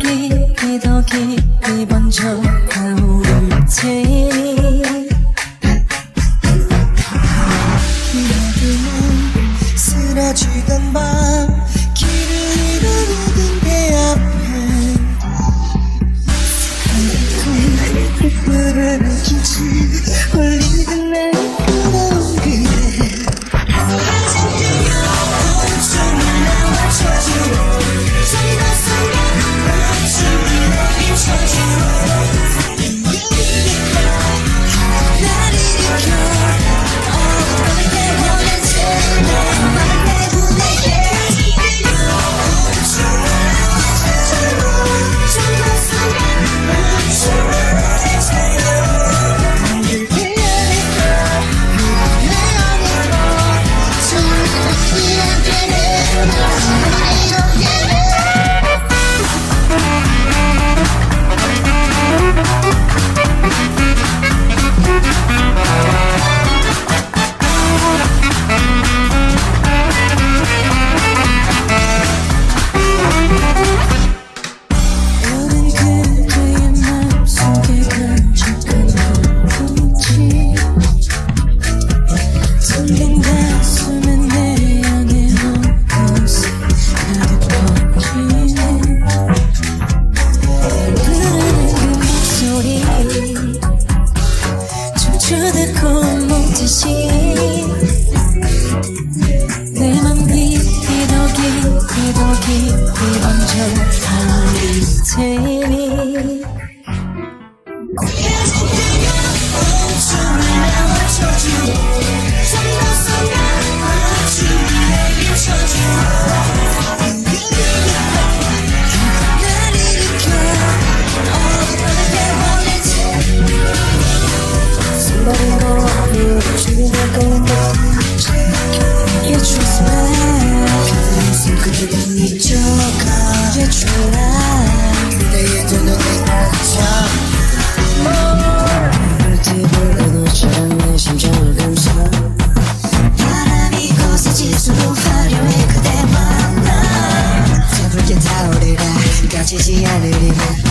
기덕이 기덕이 이번 저 하루 제 touch you. 거짓이 아니리라